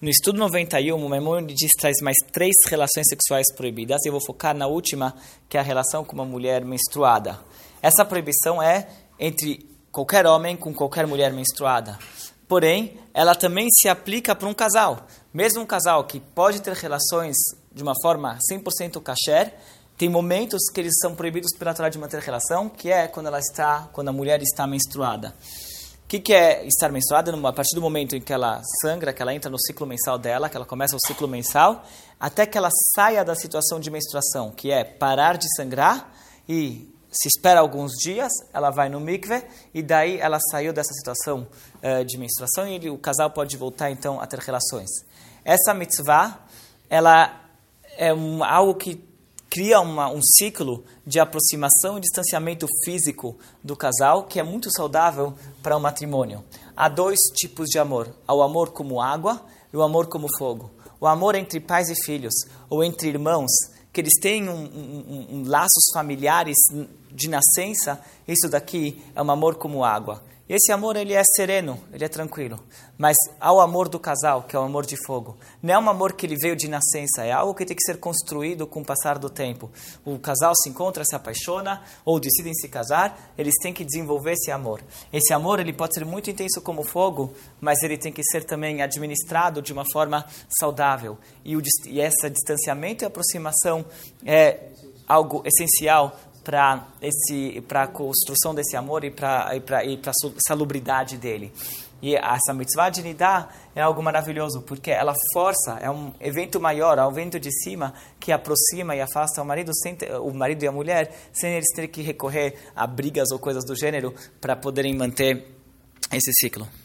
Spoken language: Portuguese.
No estudo 91, o Maimonides traz mais três relações sexuais proibidas. Eu vou focar na última, que é a relação com uma mulher menstruada. Essa proibição é entre qualquer homem com qualquer mulher menstruada. Porém, ela também se aplica para um casal. Mesmo um casal que pode ter relações de uma forma 100% kasher, tem momentos que eles são proibidos pela Torá de manter relação, que é quando ela está, quando a mulher está menstruada. O que, que é estar menstruada? A partir do momento em que ela sangra, que ela entra no ciclo mensal dela, que ela começa o ciclo mensal, até que ela saia da situação de menstruação, que é parar de sangrar e se espera alguns dias, ela vai no mikve e daí ela saiu dessa situação uh, de menstruação e o casal pode voltar então a ter relações. Essa mitzvah, ela é um, algo que cria uma, um ciclo de aproximação e distanciamento físico do casal que é muito saudável para o matrimônio. Há dois tipos de amor: há o amor como água e o amor como fogo. O amor entre pais e filhos ou entre irmãos, que eles têm um, um, um, laços familiares de nascença, isso daqui é um amor como água. E esse amor ele é sereno, ele é tranquilo. Mas há o amor do casal, que é o amor de fogo. Não é um amor que ele veio de nascença, é algo que tem que ser construído com o passar do tempo. O casal se encontra, se apaixona ou decidem se casar, eles têm que desenvolver esse amor. Esse amor ele pode ser muito intenso como fogo, mas ele tem que ser também administrado de uma forma saudável. E, o, e esse distanciamento e aproximação é algo essencial para esse para a construção desse amor e para e para a salubridade dele. E essa mitzvah de Nidá é algo maravilhoso, porque ela força, é um evento maior, é um evento de cima que aproxima e afasta o marido, sem o marido e a mulher, sem eles terem que recorrer a brigas ou coisas do gênero para poderem manter esse ciclo.